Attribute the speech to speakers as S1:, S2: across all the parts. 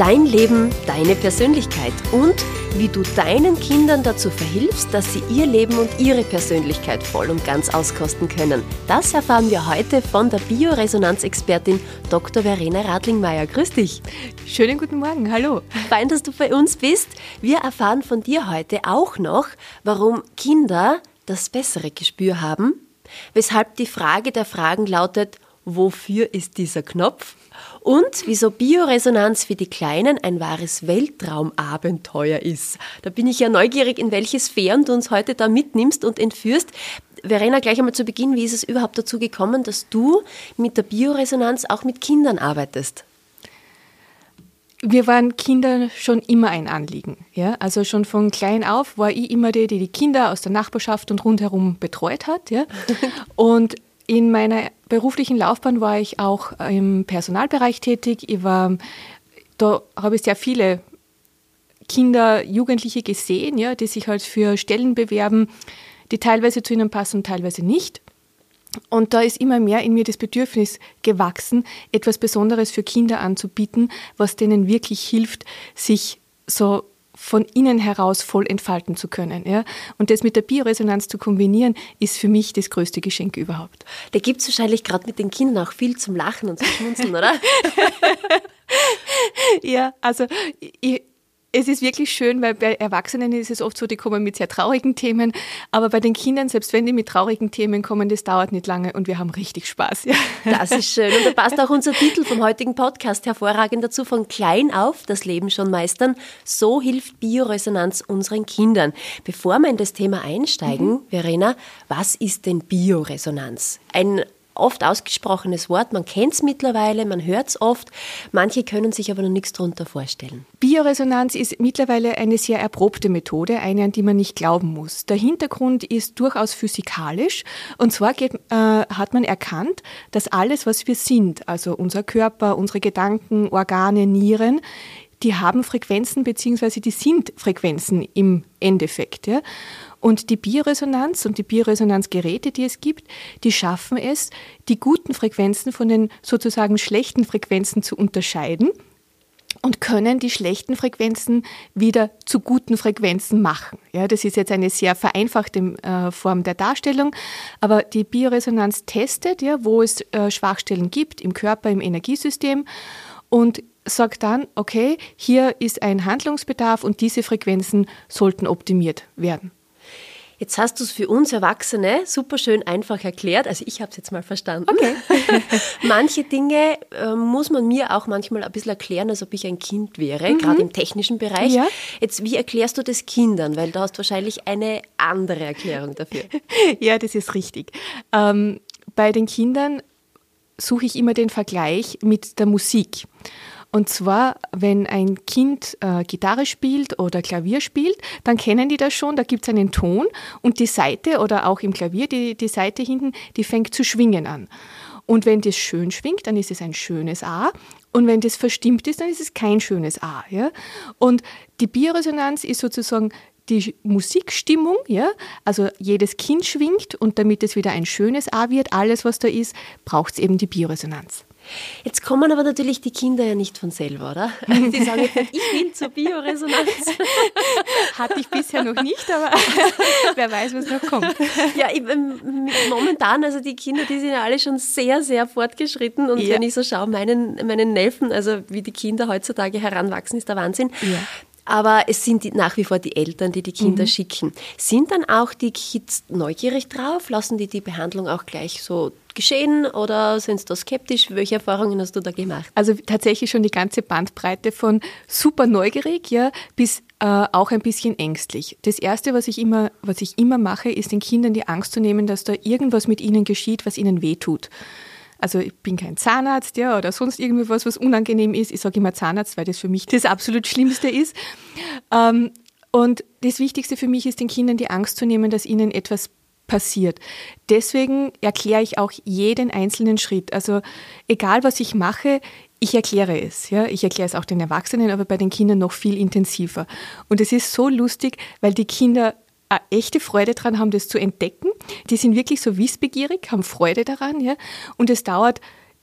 S1: Dein Leben, deine Persönlichkeit und wie du deinen Kindern dazu verhilfst, dass sie ihr Leben und ihre Persönlichkeit voll und ganz auskosten können. Das erfahren wir heute von der Bioresonanzexpertin Dr. Verena Radlingmeier. Grüß dich.
S2: Schönen guten Morgen, hallo.
S1: Fein, dass du bei uns bist. Wir erfahren von dir heute auch noch, warum Kinder das bessere Gespür haben, weshalb die Frage der Fragen lautet, wofür ist dieser Knopf? Und wieso Bioresonanz für die Kleinen ein wahres Weltraumabenteuer ist. Da bin ich ja neugierig, in welche Sphären du uns heute da mitnimmst und entführst. Verena, gleich einmal zu Beginn, wie ist es überhaupt dazu gekommen, dass du mit der Bioresonanz auch mit Kindern arbeitest?
S2: Wir waren Kinder schon immer ein Anliegen. Ja? Also schon von klein auf war ich immer die, die die Kinder aus der Nachbarschaft und rundherum betreut hat. Ja? Und in meiner beruflichen Laufbahn war ich auch im Personalbereich tätig. Ich war, da habe ich sehr viele Kinder, Jugendliche gesehen, ja, die sich halt für Stellen bewerben, die teilweise zu ihnen passen und teilweise nicht. Und da ist immer mehr in mir das Bedürfnis gewachsen, etwas Besonderes für Kinder anzubieten, was denen wirklich hilft, sich so von innen heraus voll entfalten zu können. Ja? Und das mit der Bioresonanz zu kombinieren, ist für mich das größte Geschenk überhaupt.
S1: Da gibt es wahrscheinlich gerade mit den Kindern auch viel zum Lachen und zum Schmunzeln, oder?
S2: ja, also ich, es ist wirklich schön, weil bei Erwachsenen ist es oft so, die kommen mit sehr traurigen Themen, aber bei den Kindern, selbst wenn die mit traurigen Themen kommen, das dauert nicht lange und wir haben richtig Spaß. Ja.
S1: Das ist schön und da passt auch unser Titel vom heutigen Podcast hervorragend dazu, von klein auf das Leben schon meistern. So hilft Bioresonanz unseren Kindern. Bevor wir in das Thema einsteigen, mhm. Verena, was ist denn Bioresonanz? Ein oft ausgesprochenes Wort. Man kennt es mittlerweile, man hört es oft. Manche können sich aber noch nichts darunter vorstellen.
S2: Bioresonanz ist mittlerweile eine sehr erprobte Methode, eine, an die man nicht glauben muss. Der Hintergrund ist durchaus physikalisch. Und zwar geht, äh, hat man erkannt, dass alles, was wir sind, also unser Körper, unsere Gedanken, Organe, Nieren, die haben Frequenzen beziehungsweise die sind Frequenzen im Endeffekt. Ja? Und die Bioresonanz und die Bioresonanzgeräte, die es gibt, die schaffen es, die guten Frequenzen von den sozusagen schlechten Frequenzen zu unterscheiden und können die schlechten Frequenzen wieder zu guten Frequenzen machen. Ja, das ist jetzt eine sehr vereinfachte äh, Form der Darstellung, aber die Bioresonanz testet, ja, wo es äh, Schwachstellen gibt im Körper, im Energiesystem und sagt dann, okay, hier ist ein Handlungsbedarf und diese Frequenzen sollten optimiert werden.
S1: Jetzt hast du es für uns Erwachsene super schön einfach erklärt. Also ich habe es jetzt mal verstanden.
S2: Okay.
S1: Manche Dinge äh, muss man mir auch manchmal ein bisschen erklären, als ob ich ein Kind wäre, mhm. gerade im technischen Bereich. Ja. Jetzt, wie erklärst du das Kindern? Weil du hast wahrscheinlich eine andere Erklärung dafür.
S2: ja, das ist richtig. Ähm, bei den Kindern suche ich immer den Vergleich mit der Musik. Und zwar, wenn ein Kind äh, Gitarre spielt oder Klavier spielt, dann kennen die das schon, da gibt es einen Ton und die Seite oder auch im Klavier, die, die Seite hinten, die fängt zu schwingen an. Und wenn das schön schwingt, dann ist es ein schönes A. Und wenn das verstimmt ist, dann ist es kein schönes A. Ja? Und die Bioresonanz ist sozusagen die Musikstimmung, ja, also jedes Kind schwingt und damit es wieder ein schönes A wird, alles was da ist, braucht es eben die Bioresonanz.
S1: Jetzt kommen aber natürlich die Kinder ja nicht von selber, oder? Die sagen, ich will zur Bioresonanz.
S2: Hatte ich bisher noch nicht, aber wer weiß, was noch kommt.
S1: Ja, momentan, also die Kinder, die sind ja alle schon sehr, sehr fortgeschritten. Und ja. wenn ich so schaue, meinen, meinen Neffen, also wie die Kinder heutzutage heranwachsen, ist der Wahnsinn. Ja aber es sind die, nach wie vor die Eltern, die die Kinder mhm. schicken. Sind dann auch die Kids neugierig drauf? Lassen die die Behandlung auch gleich so geschehen oder sind sie da skeptisch? Welche Erfahrungen hast du da gemacht?
S2: Also tatsächlich schon die ganze Bandbreite von super neugierig ja, bis äh, auch ein bisschen ängstlich. Das Erste, was ich, immer, was ich immer mache, ist den Kindern die Angst zu nehmen, dass da irgendwas mit ihnen geschieht, was ihnen wehtut. Also ich bin kein Zahnarzt ja, oder sonst irgendwas, was unangenehm ist. Ich sage immer Zahnarzt, weil das für mich das absolut Schlimmste ist. Ähm, und das Wichtigste für mich ist, den Kindern die Angst zu nehmen, dass ihnen etwas passiert. Deswegen erkläre ich auch jeden einzelnen Schritt. Also egal, was ich mache, ich erkläre es. Ja? Ich erkläre es auch den Erwachsenen, aber bei den Kindern noch viel intensiver. Und es ist so lustig, weil die Kinder eine echte Freude daran haben, das zu entdecken. Die sind wirklich so wissbegierig, haben Freude daran. Ja? Und es dauert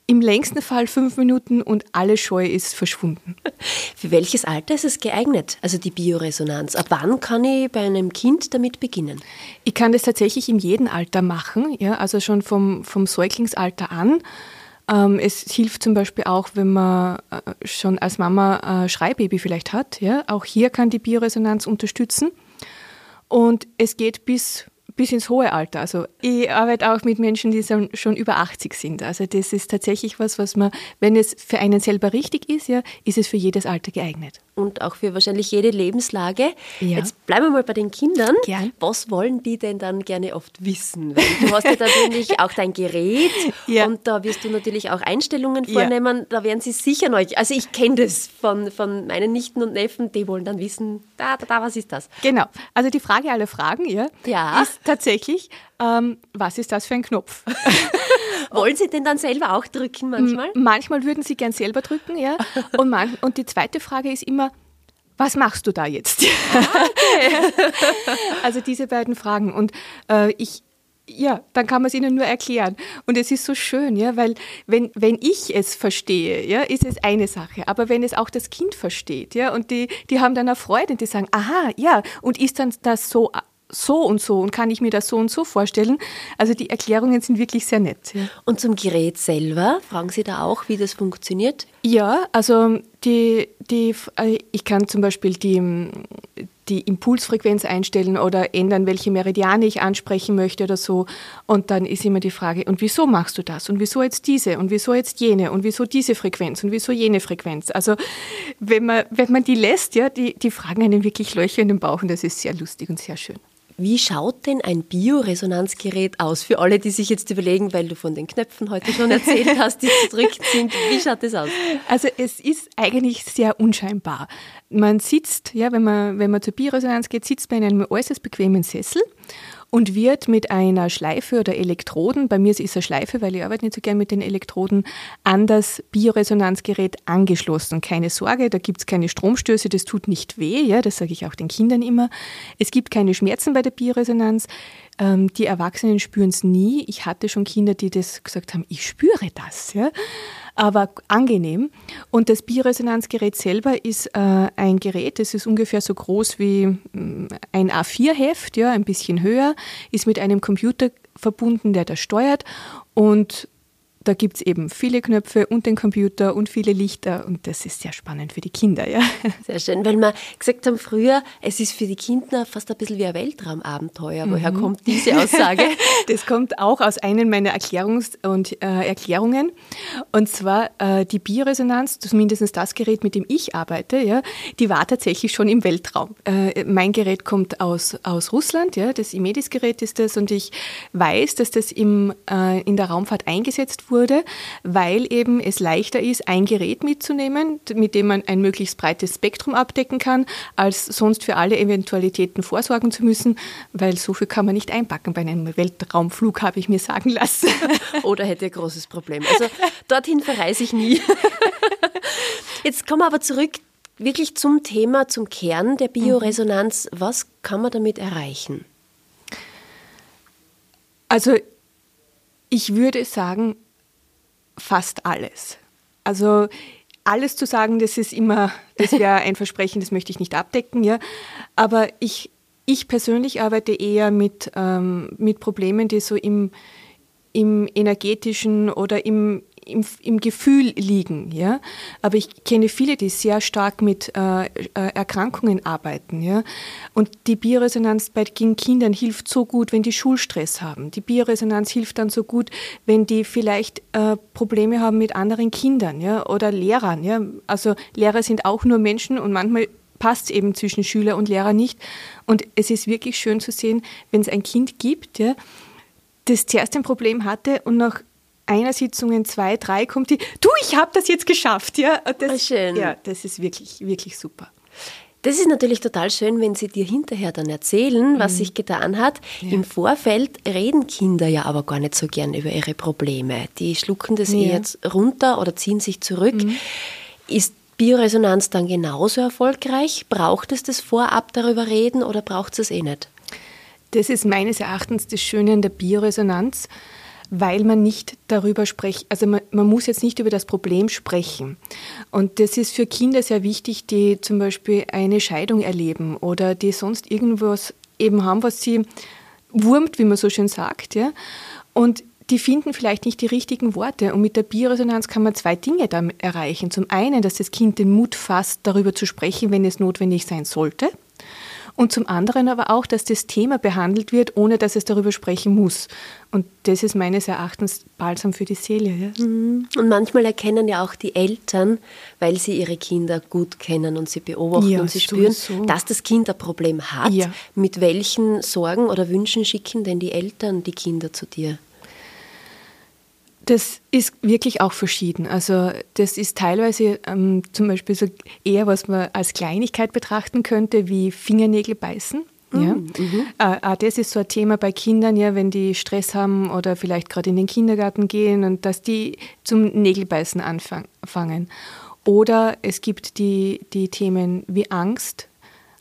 S2: im längsten Fall fünf Minuten und alle Scheu ist verschwunden.
S1: Für welches Alter ist es geeignet, also die Bioresonanz? Ab wann kann ich bei einem Kind damit beginnen?
S2: Ich kann das tatsächlich in jedem Alter machen, ja, also schon vom, vom Säuglingsalter an. Ähm, es hilft zum Beispiel auch, wenn man äh, schon als Mama ein Schreibaby vielleicht hat. Ja? Auch hier kann die Bioresonanz unterstützen. Und es geht bis bis ins hohe Alter. Also ich arbeite auch mit Menschen, die schon über 80 sind. Also das ist tatsächlich was, was man, wenn es für einen selber richtig ist, ja, ist es für jedes Alter geeignet.
S1: Und auch für wahrscheinlich jede Lebenslage. Ja. Jetzt bleiben wir mal bei den Kindern.
S2: Gern.
S1: Was wollen die denn dann gerne oft wissen? Weil du hast ja natürlich auch dein Gerät ja. und da wirst du natürlich auch Einstellungen vornehmen. Ja. Da werden sie sicher neu. Also ich kenne das von, von meinen Nichten und Neffen, die wollen dann wissen, da, da, da, was ist das?
S2: Genau. Also die Frage aller Fragen, ja,
S1: ja.
S2: ist tatsächlich, ähm, was ist das für ein Knopf?
S1: Wollen Sie den dann selber auch drücken manchmal?
S2: manchmal würden Sie gern selber drücken, ja. Und, und die zweite Frage ist immer, was machst du da jetzt? Ah, okay. also diese beiden Fragen. Und äh, ich, ja, dann kann man es ihnen nur erklären. Und es ist so schön, ja, weil wenn, wenn ich es verstehe, ja, ist es eine Sache. Aber wenn es auch das Kind versteht, ja, und die, die haben dann eine Freude und die sagen, aha, ja, und ist dann das so so und so und kann ich mir das so und so vorstellen. Also die Erklärungen sind wirklich sehr nett. Ja.
S1: Und zum Gerät selber, fragen Sie da auch, wie das funktioniert?
S2: Ja, also die, die, äh, ich kann zum Beispiel die, die Impulsfrequenz einstellen oder ändern, welche Meridiane ich ansprechen möchte oder so. Und dann ist immer die Frage, und wieso machst du das? Und wieso jetzt diese? Und wieso jetzt jene? Und wieso diese Frequenz? Und wieso jene Frequenz? Also wenn man, wenn man die lässt, ja, die, die fragen einen wirklich Löcher in den Bauch und das ist sehr lustig und sehr schön.
S1: Wie schaut denn ein Bioresonanzgerät aus? Für alle, die sich jetzt überlegen, weil du von den Knöpfen heute schon erzählt hast, die gedrückt sind. Wie schaut das aus?
S2: Also es ist eigentlich sehr unscheinbar. Man sitzt, ja, wenn man, wenn man zur Bioresonanz geht, sitzt man in einem äußerst bequemen Sessel und wird mit einer Schleife oder Elektroden, bei mir ist es eine Schleife, weil ich arbeite nicht so gern mit den Elektroden, an das Bioresonanzgerät angeschlossen. Keine Sorge, da gibt es keine Stromstöße, das tut nicht weh, ja, das sage ich auch den Kindern immer. Es gibt keine Schmerzen bei der Bioresonanz. Ähm, die Erwachsenen spüren es nie. Ich hatte schon Kinder, die das gesagt haben, ich spüre das. Ja? aber angenehm. Und das Bioresonanzgerät selber ist äh, ein Gerät, das ist ungefähr so groß wie mm, ein A4-Heft, ja, ein bisschen höher, ist mit einem Computer verbunden, der das steuert und da gibt es eben viele Knöpfe und den Computer und viele Lichter und das ist sehr spannend für die Kinder. Ja.
S1: Sehr schön, weil wir gesagt haben früher, es ist für die Kinder fast ein bisschen wie ein Weltraumabenteuer. Woher mhm. kommt diese Aussage?
S2: Das kommt auch aus einem meiner Erklärungs- und äh, Erklärungen und zwar äh, die Bioresonanz, zumindest das Gerät, mit dem ich arbeite, ja, die war tatsächlich schon im Weltraum. Äh, mein Gerät kommt aus, aus Russland, ja, das Imedis-Gerät ist das und ich weiß, dass das im, äh, in der Raumfahrt eingesetzt wurde wurde, weil eben es leichter ist, ein Gerät mitzunehmen, mit dem man ein möglichst breites Spektrum abdecken kann, als sonst für alle Eventualitäten vorsorgen zu müssen, weil so viel kann man nicht einpacken bei einem Weltraumflug, habe ich mir sagen lassen.
S1: Oder hätte ein großes Problem. Also dorthin verreise ich nie. Jetzt kommen wir aber zurück wirklich zum Thema, zum Kern der Bioresonanz. Was kann man damit erreichen?
S2: Also ich würde sagen, fast alles. Also alles zu sagen, das ist immer, das wäre ein Versprechen, das möchte ich nicht abdecken, ja. Aber ich, ich persönlich arbeite eher mit, ähm, mit Problemen, die so im, im energetischen oder im, im, im Gefühl liegen. Ja? Aber ich kenne viele, die sehr stark mit äh, äh, Erkrankungen arbeiten. Ja? Und die Bioresonanz bei den Kindern hilft so gut, wenn die Schulstress haben. Die Bioresonanz hilft dann so gut, wenn die vielleicht äh, Probleme haben mit anderen Kindern ja? oder Lehrern. Ja? Also Lehrer sind auch nur Menschen und manchmal passt es eben zwischen Schüler und Lehrer nicht. Und es ist wirklich schön zu sehen, wenn es ein Kind gibt, ja, das zuerst ein Problem hatte und nach einer Sitzung in zwei, drei kommt die, du, ich habe das jetzt geschafft. Ja, das,
S1: oh, schön.
S2: Ja, das ist wirklich, wirklich super.
S1: Das ist natürlich total schön, wenn sie dir hinterher dann erzählen, was mhm. sich getan hat. Ja. Im Vorfeld reden Kinder ja aber gar nicht so gern über ihre Probleme. Die schlucken das ja. jetzt runter oder ziehen sich zurück. Mhm. Ist Bioresonanz dann genauso erfolgreich? Braucht es das vorab darüber reden oder braucht es es eh nicht?
S2: Das ist meines Erachtens das Schöne in der Bioresonanz weil man nicht darüber spricht, also man, man, muss jetzt nicht über das Problem sprechen. Und das ist für Kinder sehr wichtig, die zum Beispiel eine Scheidung erleben oder die sonst irgendwas eben haben, was sie wurmt, wie man so schön sagt. Ja? Und die finden vielleicht nicht die richtigen Worte. Und mit der Bioresonanz kann man zwei Dinge damit erreichen. Zum einen, dass das Kind den Mut fasst, darüber zu sprechen, wenn es notwendig sein sollte und zum anderen aber auch, dass das Thema behandelt wird, ohne dass es darüber sprechen muss. Und das ist meines Erachtens Balsam für die Seele. Ja?
S1: Mhm. Und manchmal erkennen ja auch die Eltern, weil sie ihre Kinder gut kennen und sie beobachten ja, und sie spüren, so. dass das Kind ein Problem hat. Ja. Mit welchen Sorgen oder Wünschen schicken denn die Eltern die Kinder zu dir?
S2: Das ist wirklich auch verschieden. Also das ist teilweise ähm, zum Beispiel so eher, was man als Kleinigkeit betrachten könnte, wie Fingernägel beißen. Ja. Mm, mhm. Äh, das ist so ein Thema bei Kindern, ja, wenn die Stress haben oder vielleicht gerade in den Kindergarten gehen und dass die zum Nägelbeißen anfangen. Oder es gibt die, die Themen wie Angst,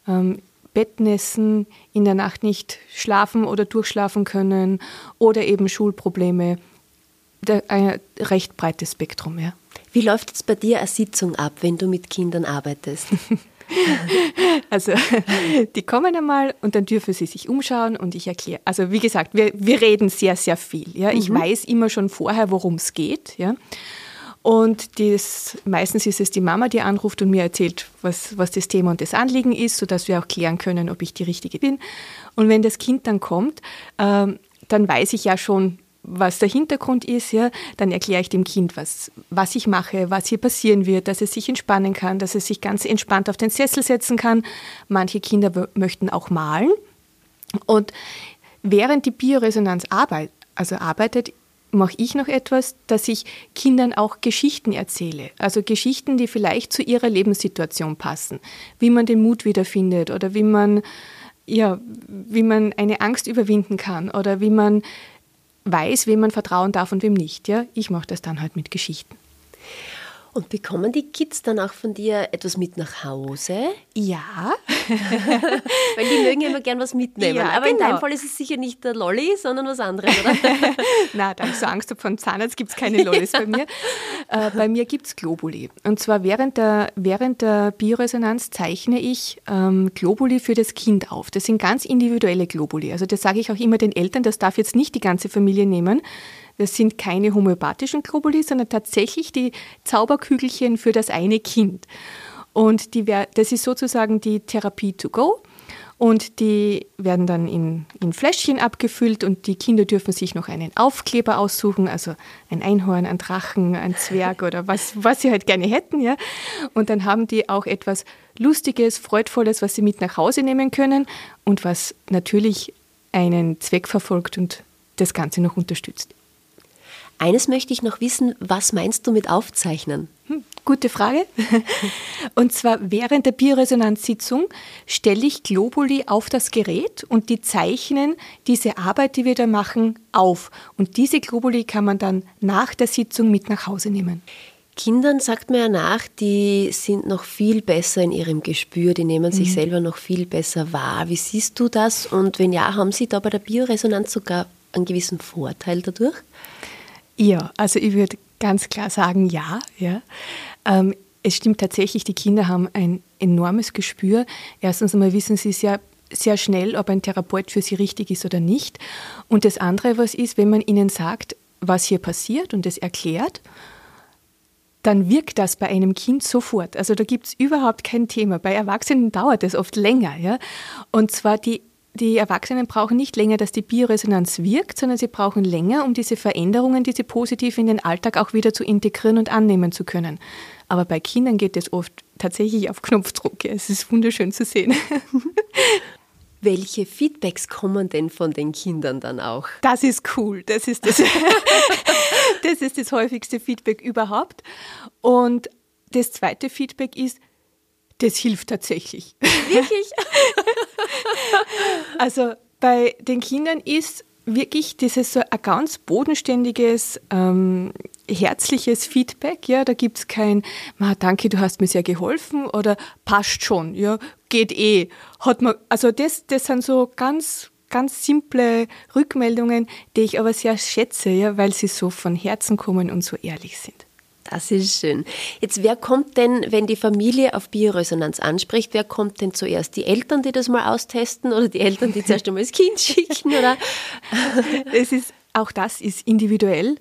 S2: ähm, Bettnässen, in der Nacht nicht schlafen oder durchschlafen können oder eben Schulprobleme ein recht breites Spektrum. Ja.
S1: Wie läuft jetzt bei dir eine Sitzung ab, wenn du mit Kindern arbeitest?
S2: Also, die kommen einmal und dann dürfen sie sich umschauen und ich erkläre. Also, wie gesagt, wir, wir reden sehr, sehr viel. Ja. Ich mhm. weiß immer schon vorher, worum es geht. Ja. Und das, meistens ist es die Mama, die anruft und mir erzählt, was, was das Thema und das Anliegen ist, sodass wir auch klären können, ob ich die Richtige bin. Und wenn das Kind dann kommt, ähm, dann weiß ich ja schon, was der Hintergrund ist, ja, dann erkläre ich dem Kind, was, was ich mache, was hier passieren wird, dass es sich entspannen kann, dass es sich ganz entspannt auf den Sessel setzen kann. Manche Kinder möchten auch malen. Und während die Bioresonanz arbeit, also arbeitet, mache ich noch etwas, dass ich Kindern auch Geschichten erzähle. Also Geschichten, die vielleicht zu ihrer Lebenssituation passen. Wie man den Mut wiederfindet oder wie man, ja, wie man eine Angst überwinden kann oder wie man weiß, wem man vertrauen darf und wem nicht. Ja? Ich mache das dann halt mit Geschichten.
S1: Und bekommen die Kids dann auch von dir etwas mit nach Hause?
S2: Ja.
S1: Weil die mögen immer gern was mitnehmen. Ja, Aber genau. in deinem Fall ist es sicher nicht der Lolli, sondern was anderes, oder?
S2: Na, da ich so Angst habe von Zahnarzt, gibt es keine Lollis ja. bei mir. Äh, bei mir gibt es Globuli. Und zwar während der, während der Bioresonanz zeichne ich ähm, Globuli für das Kind auf. Das sind ganz individuelle Globuli. Also das sage ich auch immer den Eltern, das darf jetzt nicht die ganze Familie nehmen das sind keine homöopathischen Globuli, sondern tatsächlich die Zauberkügelchen für das eine Kind. Und die, das ist sozusagen die Therapie to go. Und die werden dann in, in Fläschchen abgefüllt und die Kinder dürfen sich noch einen Aufkleber aussuchen, also ein Einhorn, ein Drachen, ein Zwerg oder was, was sie halt gerne hätten. Ja? Und dann haben die auch etwas Lustiges, Freudvolles, was sie mit nach Hause nehmen können und was natürlich einen Zweck verfolgt und das Ganze noch unterstützt.
S1: Eines möchte ich noch wissen, was meinst du mit Aufzeichnen?
S2: Hm, gute Frage. Und zwar während der Bioresonanzsitzung stelle ich Globuli auf das Gerät und die zeichnen diese Arbeit, die wir da machen, auf. Und diese Globuli kann man dann nach der Sitzung mit nach Hause nehmen.
S1: Kindern sagt man ja nach, die sind noch viel besser in ihrem Gespür, die nehmen sich mhm. selber noch viel besser wahr. Wie siehst du das? Und wenn ja, haben sie da bei der Bioresonanz sogar einen gewissen Vorteil dadurch?
S2: Ja, also ich würde ganz klar sagen, ja. ja. Ähm, es stimmt tatsächlich, die Kinder haben ein enormes Gespür. Erstens einmal wissen sie sehr, sehr schnell, ob ein Therapeut für sie richtig ist oder nicht. Und das andere, was ist, wenn man ihnen sagt, was hier passiert und es erklärt, dann wirkt das bei einem Kind sofort. Also da gibt es überhaupt kein Thema. Bei Erwachsenen dauert es oft länger. Ja? Und zwar die die Erwachsenen brauchen nicht länger, dass die Bioresonanz wirkt, sondern sie brauchen länger, um diese Veränderungen, diese positiv in den Alltag auch wieder zu integrieren und annehmen zu können. Aber bei Kindern geht es oft tatsächlich auf Knopfdruck. Es ist wunderschön zu sehen.
S1: Welche Feedbacks kommen denn von den Kindern dann auch?
S2: Das ist cool. Das ist das, das, ist das häufigste Feedback überhaupt. Und das zweite Feedback ist, Das hilft tatsächlich.
S1: Wirklich?
S2: also bei den Kindern ist wirklich dieses so ein ganz bodenständiges, ähm, herzliches Feedback. Ja, da gibt es kein, danke, du hast mir sehr geholfen oder passt schon, ja, geht eh. Hat man, also das, das sind so ganz, ganz simple Rückmeldungen, die ich aber sehr schätze, ja, weil sie so von Herzen kommen und so ehrlich sind.
S1: Das ist schön. Jetzt, wer kommt denn, wenn die Familie auf Bioresonanz anspricht, wer kommt denn zuerst? Die Eltern, die das mal austesten oder die Eltern, die zuerst einmal das Kind schicken? Oder?
S2: Es ist, auch das ist individuell.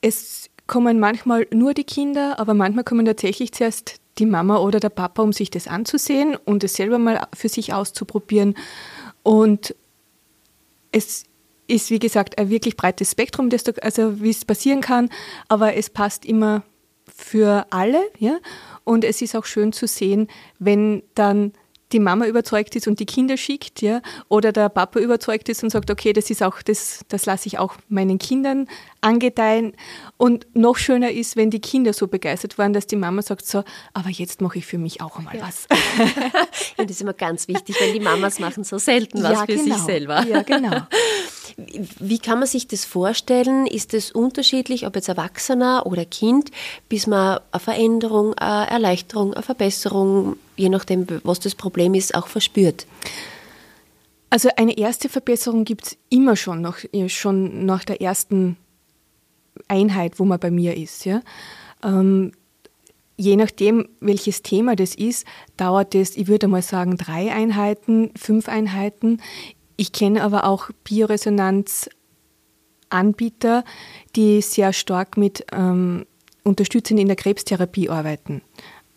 S2: Es kommen manchmal nur die Kinder, aber manchmal kommen tatsächlich zuerst die Mama oder der Papa, um sich das anzusehen und es selber mal für sich auszuprobieren. Und es ist, wie gesagt, ein wirklich breites Spektrum, also wie es passieren kann, aber es passt immer für alle. Ja? Und es ist auch schön zu sehen, wenn dann die Mama überzeugt ist und die Kinder schickt, ja, oder der Papa überzeugt ist und sagt, okay, das ist auch, das, das lasse ich auch meinen Kindern angedeihen. Und noch schöner ist, wenn die Kinder so begeistert waren, dass die Mama sagt so, aber jetzt mache ich für mich auch einmal ja. was.
S1: ja, das ist immer ganz wichtig, weil die Mamas machen so selten was ja, für
S2: genau.
S1: sich selber.
S2: Ja, genau.
S1: Wie kann man sich das vorstellen? Ist es unterschiedlich, ob jetzt Erwachsener oder Kind, bis man eine Veränderung, eine Erleichterung, eine Verbesserung, je nachdem, was das Problem ist, auch verspürt?
S2: Also eine erste Verbesserung gibt es immer schon, noch, schon nach der ersten Einheit, wo man bei mir ist. Ja? Ähm, je nachdem, welches Thema das ist, dauert es, ich würde mal sagen, drei Einheiten, fünf Einheiten. Ich kenne aber auch Bioresonanzanbieter, die sehr stark mit ähm, Unterstützern in der Krebstherapie arbeiten.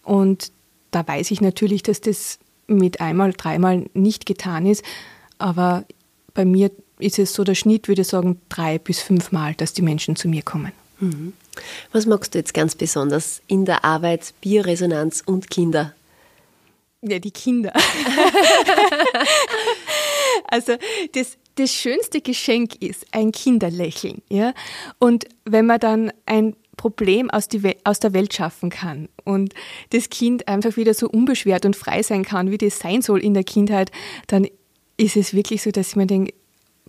S2: Und da weiß ich natürlich, dass das mit einmal, dreimal nicht getan ist. Aber bei mir ist es so der Schnitt, würde ich sagen, drei bis fünfmal, dass die Menschen zu mir kommen.
S1: Mhm. Was magst du jetzt ganz besonders in der Arbeit Bioresonanz und Kinder?
S2: Ja, die Kinder. also das, das schönste Geschenk ist ein Kinderlächeln. Ja? Und wenn man dann ein Problem aus, die, aus der Welt schaffen kann und das Kind einfach wieder so unbeschwert und frei sein kann, wie das sein soll in der Kindheit, dann ist es wirklich so, dass ich mir denke,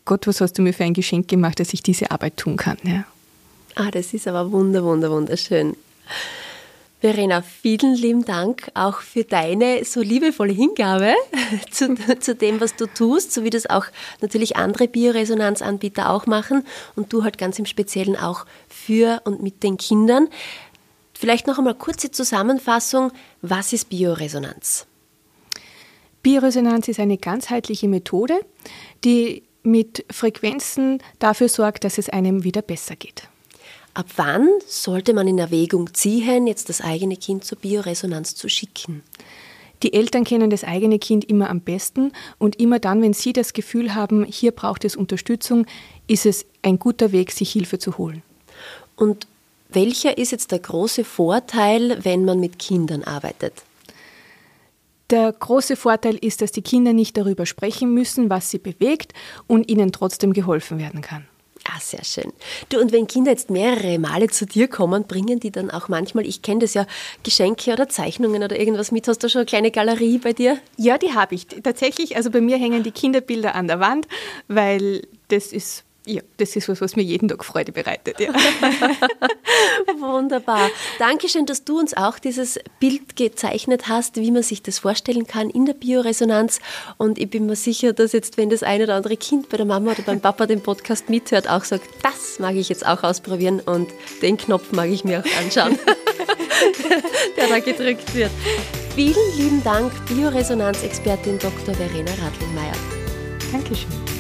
S2: Gott, was hast du mir für ein Geschenk gemacht, dass ich diese Arbeit tun kann. Ja.
S1: Ah, das ist aber wunder, wunder, wunderschön. Verena, vielen lieben Dank auch für deine so liebevolle Hingabe zu, zu, dem, was du tust, so wie das auch natürlich andere Bioresonanzanbieter auch machen und du halt ganz im Speziellen auch für und mit den Kindern. Vielleicht noch einmal kurze Zusammenfassung. Was ist Bioresonanz?
S2: Bioresonanz ist eine ganzheitliche Methode, die mit Frequenzen dafür sorgt, dass es einem wieder besser geht.
S1: Ab wann sollte man in Erwägung ziehen, jetzt das eigene Kind zur Bioresonanz zu schicken?
S2: Die Eltern kennen das eigene Kind immer am besten und immer dann, wenn sie das Gefühl haben, hier braucht es Unterstützung, ist es ein guter Weg, sich Hilfe zu holen.
S1: Und welcher ist jetzt der große Vorteil, wenn man mit Kindern arbeitet?
S2: Der große Vorteil ist, dass die Kinder nicht darüber sprechen müssen, was sie bewegt und ihnen trotzdem geholfen werden kann.
S1: Ah, sehr schön. Du, und wenn Kinder jetzt mehrere Male zu dir kommen, bringen die dann auch manchmal, ich kenne das ja, Geschenke oder Zeichnungen oder irgendwas mit? Hast du schon eine kleine Galerie bei dir?
S2: Ja, die habe ich. Tatsächlich, also bei mir hängen die Kinderbilder an der Wand, weil das ist ja, das ist was, was mir jeden Tag Freude bereitet. Ja.
S1: Wunderbar. Dankeschön, dass du uns auch dieses Bild gezeichnet hast, wie man sich das vorstellen kann in der Bioresonanz. Und ich bin mir sicher, dass jetzt, wenn das eine oder andere Kind bei der Mama oder beim Papa den Podcast mithört, auch sagt, das mag ich jetzt auch ausprobieren und den Knopf mag ich mir auch anschauen, der da gedrückt wird. Vielen lieben Dank, Bioresonanzexpertin Dr. Verena Radlingmeier.
S2: Dankeschön.